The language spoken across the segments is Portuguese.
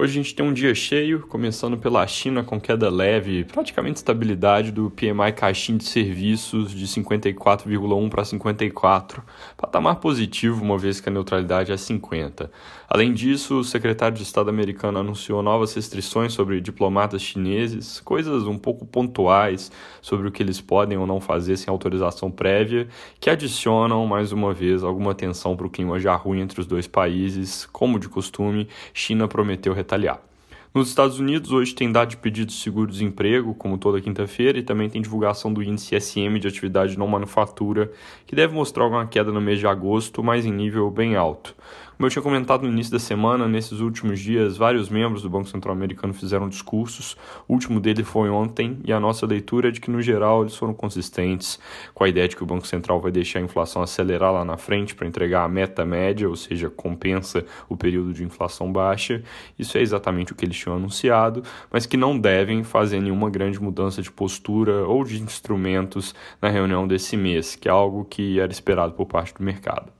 Hoje a gente tem um dia cheio, começando pela China com queda leve, praticamente estabilidade do PMI caixinha de serviços de 54,1 para 54, patamar positivo uma vez que a neutralidade é 50. Além disso, o secretário de Estado americano anunciou novas restrições sobre diplomatas chineses, coisas um pouco pontuais sobre o que eles podem ou não fazer sem autorização prévia, que adicionam mais uma vez alguma tensão para o clima já ruim entre os dois países. Como de costume, China prometeu retaliar. Nos Estados Unidos, hoje tem dado de pedidos de seguro-desemprego, como toda quinta-feira, e também tem divulgação do índice SM de atividade não manufatura, que deve mostrar uma queda no mês de agosto, mas em nível bem alto. Como eu tinha comentado no início da semana, nesses últimos dias, vários membros do Banco Central Americano fizeram discursos. O último dele foi ontem, e a nossa leitura é de que, no geral, eles foram consistentes com a ideia de que o Banco Central vai deixar a inflação acelerar lá na frente para entregar a meta média, ou seja, compensa o período de inflação baixa. Isso é exatamente o que eles tinham anunciado, mas que não devem fazer nenhuma grande mudança de postura ou de instrumentos na reunião desse mês, que é algo que era esperado por parte do mercado.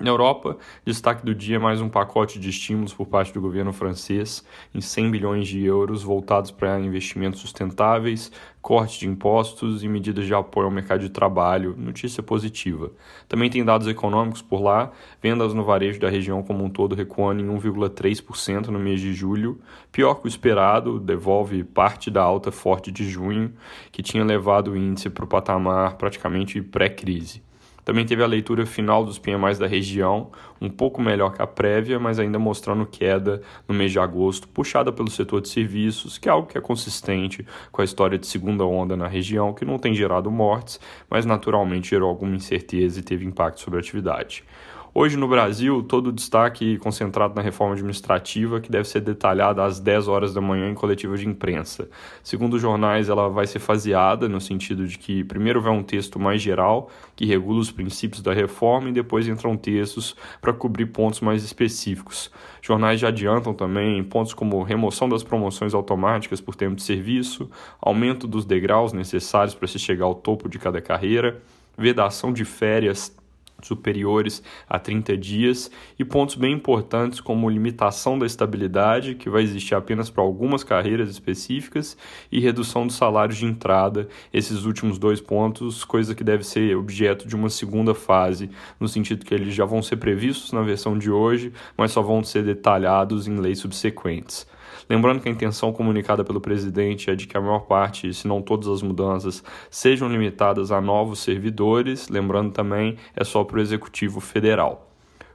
Na Europa, destaque do dia é mais um pacote de estímulos por parte do governo francês em 100 bilhões de euros voltados para investimentos sustentáveis, corte de impostos e medidas de apoio ao mercado de trabalho. Notícia positiva. Também tem dados econômicos por lá, vendas no varejo da região como um todo recuando em 1,3% no mês de julho, pior que o esperado, devolve parte da alta forte de junho, que tinha levado o índice para o patamar praticamente pré-crise. Também teve a leitura final dos PMIs da região, um pouco melhor que a prévia, mas ainda mostrando queda no mês de agosto, puxada pelo setor de serviços, que é algo que é consistente com a história de segunda onda na região, que não tem gerado mortes, mas naturalmente gerou alguma incerteza e teve impacto sobre a atividade. Hoje no Brasil, todo o destaque concentrado na reforma administrativa, que deve ser detalhada às 10 horas da manhã em coletiva de imprensa. Segundo os jornais, ela vai ser faseada, no sentido de que primeiro vai um texto mais geral, que regula os princípios da reforma, e depois entram textos para cobrir pontos mais específicos. Jornais já adiantam também pontos como remoção das promoções automáticas por tempo de serviço, aumento dos degraus necessários para se chegar ao topo de cada carreira, vedação de férias superiores a 30 dias e pontos bem importantes como limitação da estabilidade, que vai existir apenas para algumas carreiras específicas, e redução dos salários de entrada, esses últimos dois pontos, coisa que deve ser objeto de uma segunda fase, no sentido que eles já vão ser previstos na versão de hoje, mas só vão ser detalhados em leis subsequentes. Lembrando que a intenção comunicada pelo presidente é de que a maior parte, se não todas as mudanças, sejam limitadas a novos servidores, lembrando também é só para o Executivo Federal.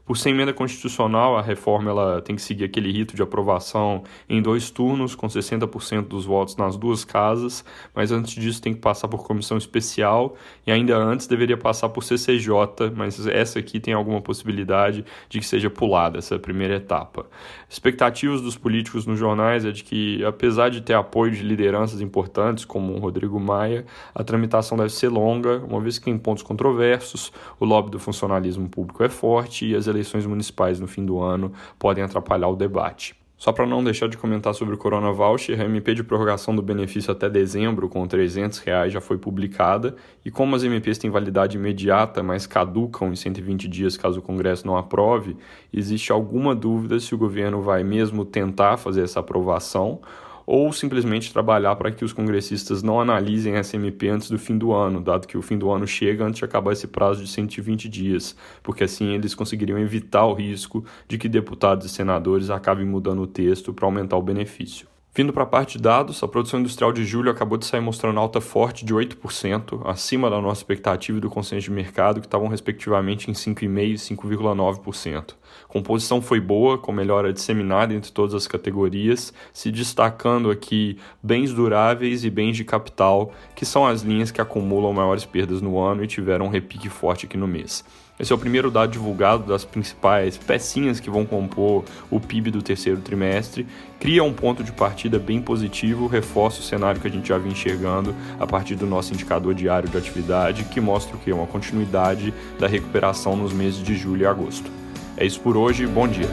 Por ser emenda constitucional, a reforma ela tem que seguir aquele rito de aprovação em dois turnos, com 60% dos votos nas duas casas, mas antes disso tem que passar por comissão especial e ainda antes deveria passar por CCJ, mas essa aqui tem alguma possibilidade de que seja pulada essa primeira etapa. Expectativas dos políticos nos jornais é de que, apesar de ter apoio de lideranças importantes como o Rodrigo Maia, a tramitação deve ser longa, uma vez que tem pontos controversos, o lobby do funcionalismo público é forte e as eleições municipais no fim do ano podem atrapalhar o debate. Só para não deixar de comentar sobre o Corona Voucher, a MP de prorrogação do benefício até dezembro com 300 reais já foi publicada e como as MPs têm validade imediata, mas caducam em 120 dias caso o Congresso não aprove, existe alguma dúvida se o governo vai mesmo tentar fazer essa aprovação ou simplesmente trabalhar para que os congressistas não analisem essa MP antes do fim do ano, dado que o fim do ano chega antes de acabar esse prazo de 120 dias, porque assim eles conseguiriam evitar o risco de que deputados e senadores acabem mudando o texto para aumentar o benefício. Vindo para a parte de dados, a produção industrial de julho acabou de sair mostrando alta forte de 8%, acima da nossa expectativa e do consenso de mercado, que estavam respectivamente em 5,5% e 5,9%. A composição foi boa, com melhora disseminada entre todas as categorias, se destacando aqui bens duráveis e bens de capital, que são as linhas que acumulam maiores perdas no ano e tiveram um repique forte aqui no mês. Esse é o primeiro dado divulgado das principais pecinhas que vão compor o PIB do terceiro trimestre. Cria um ponto de partida bem positivo, reforça o cenário que a gente já vinha enxergando a partir do nosso indicador diário de atividade, que mostra o que? Uma continuidade da recuperação nos meses de julho e agosto. É isso por hoje, bom dia.